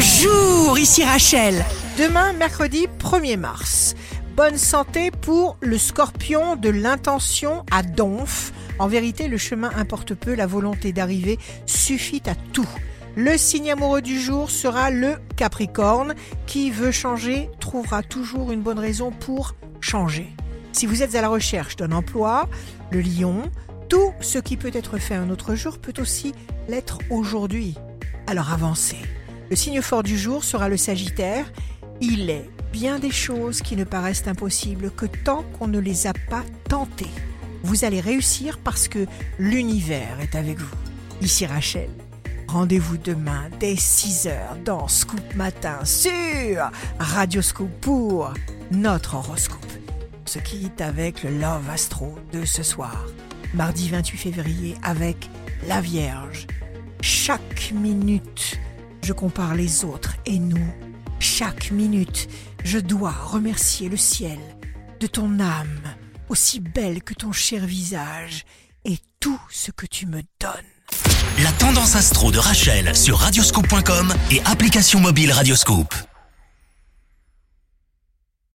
Bonjour, ici Rachel. Demain, mercredi 1er mars. Bonne santé pour le scorpion de l'intention à Donf. En vérité, le chemin importe peu, la volonté d'arriver suffit à tout. Le signe amoureux du jour sera le Capricorne. Qui veut changer trouvera toujours une bonne raison pour changer. Si vous êtes à la recherche d'un emploi, le Lion, tout ce qui peut être fait un autre jour peut aussi l'être aujourd'hui. Alors avancez. Le signe fort du jour sera le Sagittaire. Il est bien des choses qui ne paraissent impossibles que tant qu'on ne les a pas tentées. Vous allez réussir parce que l'univers est avec vous. Ici Rachel. Rendez-vous demain dès 6h dans Scoop Matin sur Radio Scoop pour notre horoscope. On se quitte avec le Love Astro de ce soir, mardi 28 février avec la Vierge. Chaque minute je compare les autres et nous. Chaque minute, je dois remercier le ciel de ton âme, aussi belle que ton cher visage, et tout ce que tu me donnes. La tendance astro de Rachel sur radioscope.com et application mobile Radioscope.